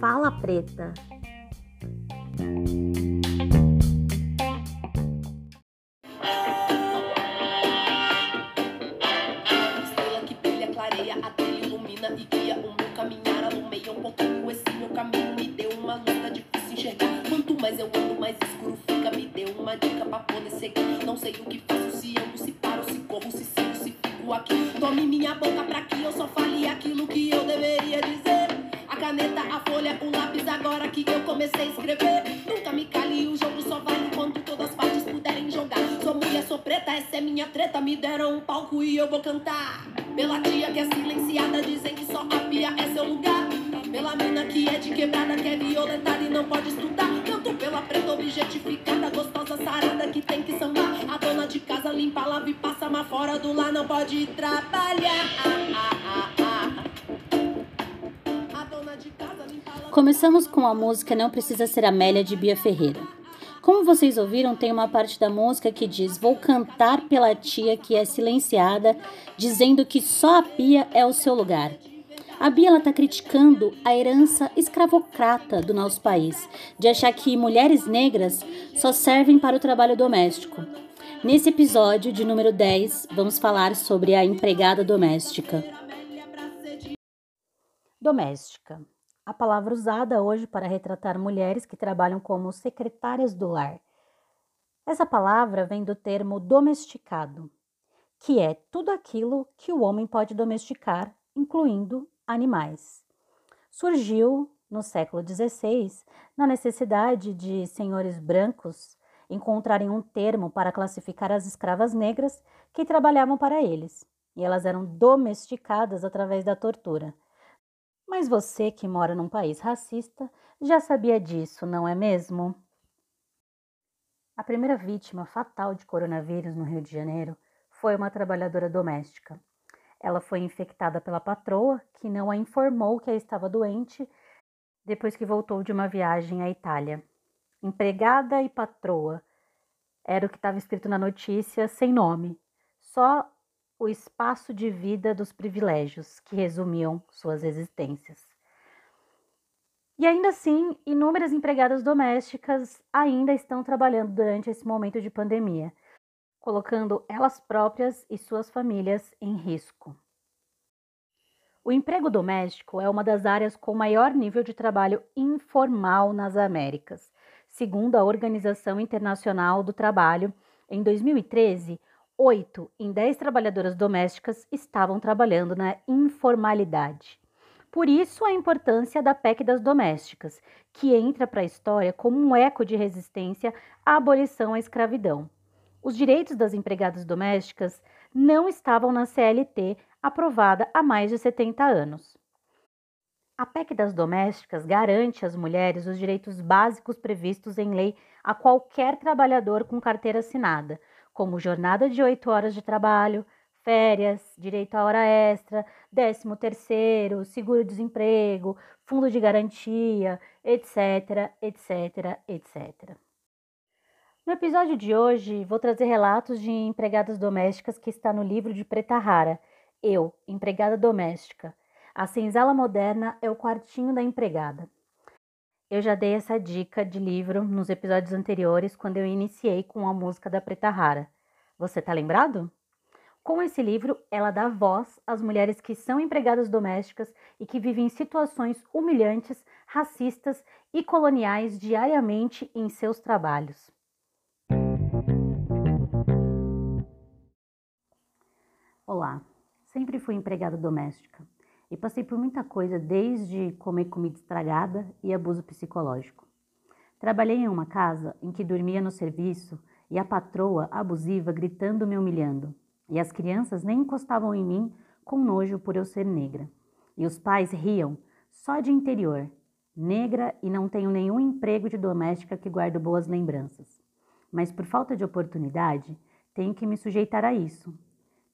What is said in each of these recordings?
Fala preta. Estrela que brilha, clareia, a trilha ilumina e guia o meu caminhar. Alumei um pouquinho esse meu caminho, Tome minha boca pra que eu só fale aquilo que eu deveria dizer. A caneta, a folha, o lápis, agora que eu comecei a escrever. Nunca me cale, o jogo só vale enquanto todas as partes puderem jogar. Sou mulher, sou preta, essa é minha treta. Me deram um palco e eu vou cantar. Pela tia que é silenciada, dizem que só a pia é seu lugar. Pela mina que é de quebrada, que é violentada e não pode estudar. Canto pela preta objetificada, gostosa, sarada que tem que sambar. A dona de casa limpa, lava e passa, mas fora do lar não pode trabalhar. Começamos com a música Não Precisa Ser Amélia de Bia Ferreira. Como vocês ouviram, tem uma parte da música que diz: Vou cantar pela tia que é silenciada, dizendo que só a pia é o seu lugar. A Bia está criticando a herança escravocrata do nosso país, de achar que mulheres negras só servem para o trabalho doméstico. Nesse episódio de número 10, vamos falar sobre a empregada doméstica. Doméstica. A palavra usada hoje para retratar mulheres que trabalham como secretárias do lar. Essa palavra vem do termo domesticado, que é tudo aquilo que o homem pode domesticar, incluindo animais. Surgiu no século XVI na necessidade de senhores brancos encontrarem um termo para classificar as escravas negras que trabalhavam para eles, e elas eram domesticadas através da tortura. Mas você que mora num país racista já sabia disso, não é mesmo? A primeira vítima fatal de coronavírus no Rio de Janeiro foi uma trabalhadora doméstica. Ela foi infectada pela patroa, que não a informou que estava doente depois que voltou de uma viagem à Itália. Empregada e patroa era o que estava escrito na notícia, sem nome, só o espaço de vida dos privilégios que resumiam suas existências. E ainda assim, inúmeras empregadas domésticas ainda estão trabalhando durante esse momento de pandemia, colocando elas próprias e suas famílias em risco. O emprego doméstico é uma das áreas com maior nível de trabalho informal nas Américas. Segundo a Organização Internacional do Trabalho, em 2013, 8 em 10 trabalhadoras domésticas estavam trabalhando na informalidade. Por isso, a importância da PEC das domésticas, que entra para a história como um eco de resistência à abolição à escravidão. Os direitos das empregadas domésticas não estavam na CLT aprovada há mais de 70 anos. A PEC das domésticas garante às mulheres os direitos básicos previstos em lei a qualquer trabalhador com carteira assinada, como jornada de 8 horas de trabalho, férias, direito à hora extra, décimo terceiro, seguro-desemprego, fundo de garantia, etc, etc, etc. No episódio de hoje, vou trazer relatos de empregadas domésticas que está no livro de Preta Rara, Eu, Empregada Doméstica. A senzala moderna é o quartinho da empregada. Eu já dei essa dica de livro nos episódios anteriores, quando eu iniciei com a música da Preta Rara. Você tá lembrado? Com esse livro, ela dá voz às mulheres que são empregadas domésticas e que vivem situações humilhantes, racistas e coloniais diariamente em seus trabalhos. Olá, sempre fui empregada doméstica e passei por muita coisa desde comer comida estragada e abuso psicológico. Trabalhei em uma casa em que dormia no serviço e a patroa abusiva gritando me humilhando, e as crianças nem encostavam em mim com nojo por eu ser negra. E os pais riam, só de interior, negra e não tenho nenhum emprego de doméstica que guardo boas lembranças. Mas por falta de oportunidade, tenho que me sujeitar a isso.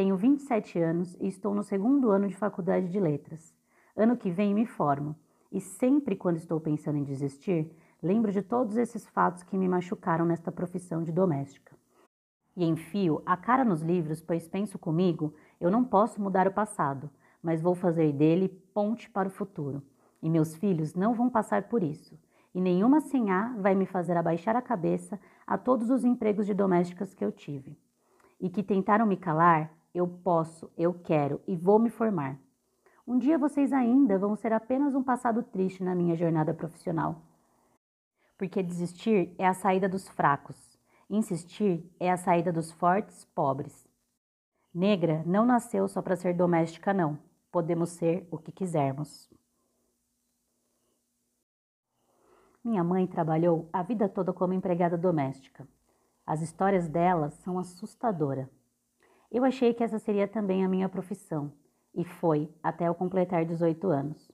Tenho 27 anos e estou no segundo ano de faculdade de letras. Ano que vem me formo, e sempre quando estou pensando em desistir, lembro de todos esses fatos que me machucaram nesta profissão de doméstica. E enfio a cara nos livros, pois penso comigo, eu não posso mudar o passado, mas vou fazer dele ponte para o futuro. E meus filhos não vão passar por isso. E nenhuma senhá vai me fazer abaixar a cabeça a todos os empregos de domésticas que eu tive. E que tentaram me calar, eu posso, eu quero e vou me formar. Um dia vocês ainda vão ser apenas um passado triste na minha jornada profissional. Porque desistir é a saída dos fracos, insistir é a saída dos fortes, pobres. Negra não nasceu só para ser doméstica, não. Podemos ser o que quisermos. Minha mãe trabalhou a vida toda como empregada doméstica. As histórias dela são assustadoras. Eu achei que essa seria também a minha profissão, e foi até eu completar 18 anos.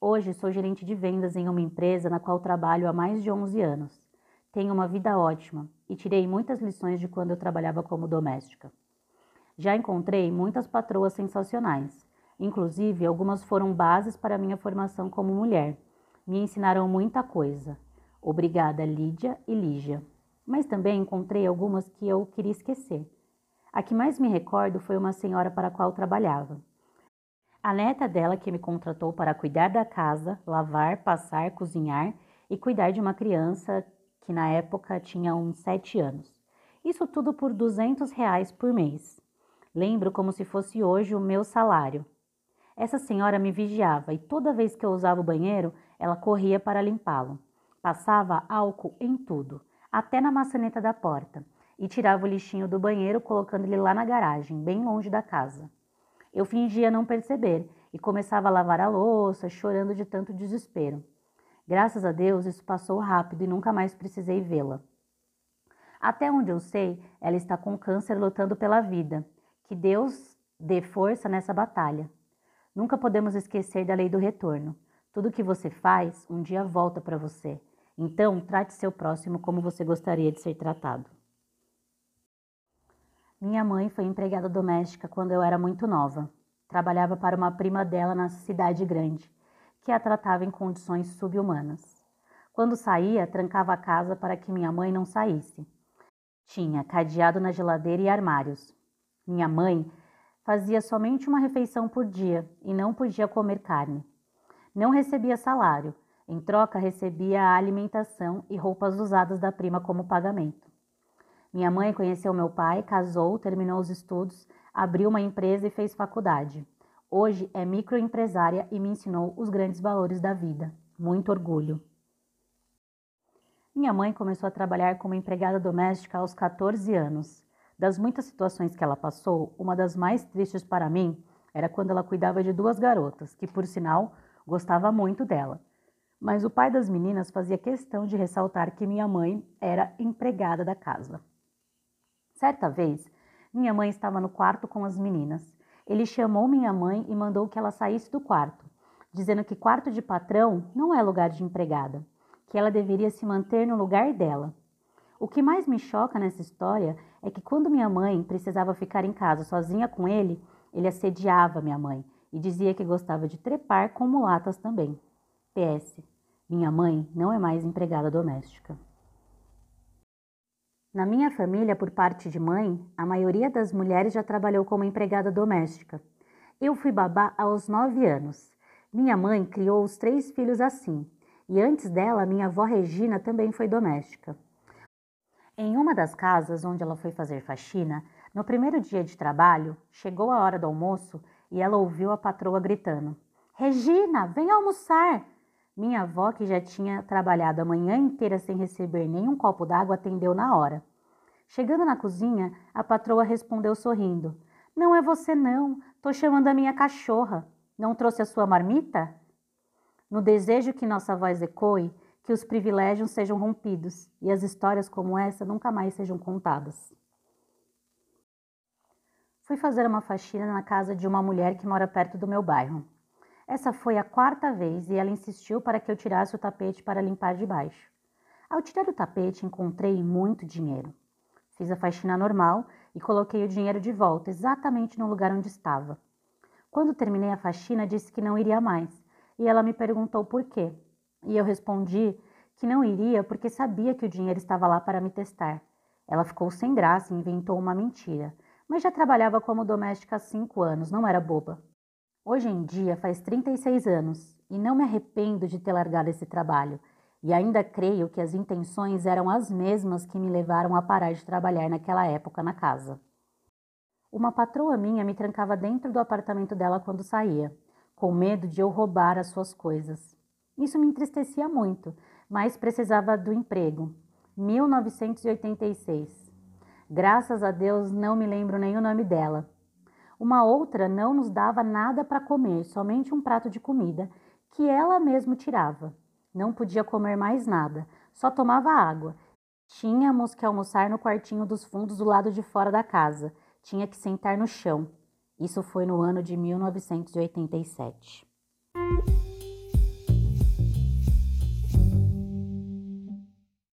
Hoje sou gerente de vendas em uma empresa na qual trabalho há mais de 11 anos. Tenho uma vida ótima e tirei muitas lições de quando eu trabalhava como doméstica. Já encontrei muitas patroas sensacionais, inclusive algumas foram bases para minha formação como mulher. Me ensinaram muita coisa. Obrigada, Lídia e Lígia. Mas também encontrei algumas que eu queria esquecer. A que mais me recordo foi uma senhora para a qual trabalhava. A neta dela que me contratou para cuidar da casa, lavar, passar, cozinhar e cuidar de uma criança que na época tinha uns sete anos. Isso tudo por 200 reais por mês. Lembro como se fosse hoje o meu salário. Essa senhora me vigiava e toda vez que eu usava o banheiro, ela corria para limpá-lo. Passava álcool em tudo, até na maçaneta da porta, e tirava o lixinho do banheiro colocando ele lá na garagem, bem longe da casa. Eu fingia não perceber e começava a lavar a louça, chorando de tanto desespero. Graças a Deus, isso passou rápido e nunca mais precisei vê-la. Até onde eu sei, ela está com câncer lutando pela vida. Que Deus dê força nessa batalha. Nunca podemos esquecer da lei do retorno. Tudo que você faz, um dia volta para você. Então, trate seu próximo como você gostaria de ser tratado. Minha mãe foi empregada doméstica quando eu era muito nova. Trabalhava para uma prima dela na cidade grande, que a tratava em condições subhumanas. Quando saía, trancava a casa para que minha mãe não saísse. Tinha cadeado na geladeira e armários. Minha mãe fazia somente uma refeição por dia e não podia comer carne. Não recebia salário, em troca recebia a alimentação e roupas usadas da prima como pagamento. Minha mãe conheceu meu pai, casou, terminou os estudos, abriu uma empresa e fez faculdade. Hoje é microempresária e me ensinou os grandes valores da vida. Muito orgulho. Minha mãe começou a trabalhar como empregada doméstica aos 14 anos. Das muitas situações que ela passou, uma das mais tristes para mim era quando ela cuidava de duas garotas, que por sinal gostava muito dela. Mas o pai das meninas fazia questão de ressaltar que minha mãe era empregada da casa. Certa vez, minha mãe estava no quarto com as meninas. Ele chamou minha mãe e mandou que ela saísse do quarto, dizendo que quarto de patrão não é lugar de empregada, que ela deveria se manter no lugar dela. O que mais me choca nessa história é que quando minha mãe precisava ficar em casa sozinha com ele, ele assediava minha mãe e dizia que gostava de trepar com mulatas também. PS. Minha mãe não é mais empregada doméstica. Na minha família, por parte de mãe, a maioria das mulheres já trabalhou como empregada doméstica. Eu fui babá aos nove anos. Minha mãe criou os três filhos assim, e antes dela, minha avó Regina também foi doméstica. Em uma das casas onde ela foi fazer faxina, no primeiro dia de trabalho, chegou a hora do almoço e ela ouviu a patroa gritando: Regina, vem almoçar! Minha avó, que já tinha trabalhado a manhã inteira sem receber nenhum copo d'água, atendeu na hora. Chegando na cozinha, a patroa respondeu sorrindo: Não é você, não. Tô chamando a minha cachorra. Não trouxe a sua marmita? No desejo que nossa voz ecoe, que os privilégios sejam rompidos e as histórias como essa nunca mais sejam contadas. Fui fazer uma faxina na casa de uma mulher que mora perto do meu bairro. Essa foi a quarta vez e ela insistiu para que eu tirasse o tapete para limpar de baixo. Ao tirar o tapete, encontrei muito dinheiro. Fiz a faxina normal e coloquei o dinheiro de volta, exatamente no lugar onde estava. Quando terminei a faxina, disse que não iria mais, e ela me perguntou por quê. E eu respondi que não iria porque sabia que o dinheiro estava lá para me testar. Ela ficou sem graça e inventou uma mentira, mas já trabalhava como doméstica há cinco anos, não era boba. Hoje em dia faz 36 anos e não me arrependo de ter largado esse trabalho. E ainda creio que as intenções eram as mesmas que me levaram a parar de trabalhar naquela época na casa. Uma patroa minha me trancava dentro do apartamento dela quando saía, com medo de eu roubar as suas coisas. Isso me entristecia muito, mas precisava do emprego. 1986. Graças a Deus não me lembro nem o nome dela. Uma outra não nos dava nada para comer, somente um prato de comida, que ela mesmo tirava. Não podia comer mais nada, só tomava água. Tínhamos que almoçar no quartinho dos fundos do lado de fora da casa. Tinha que sentar no chão. Isso foi no ano de 1987.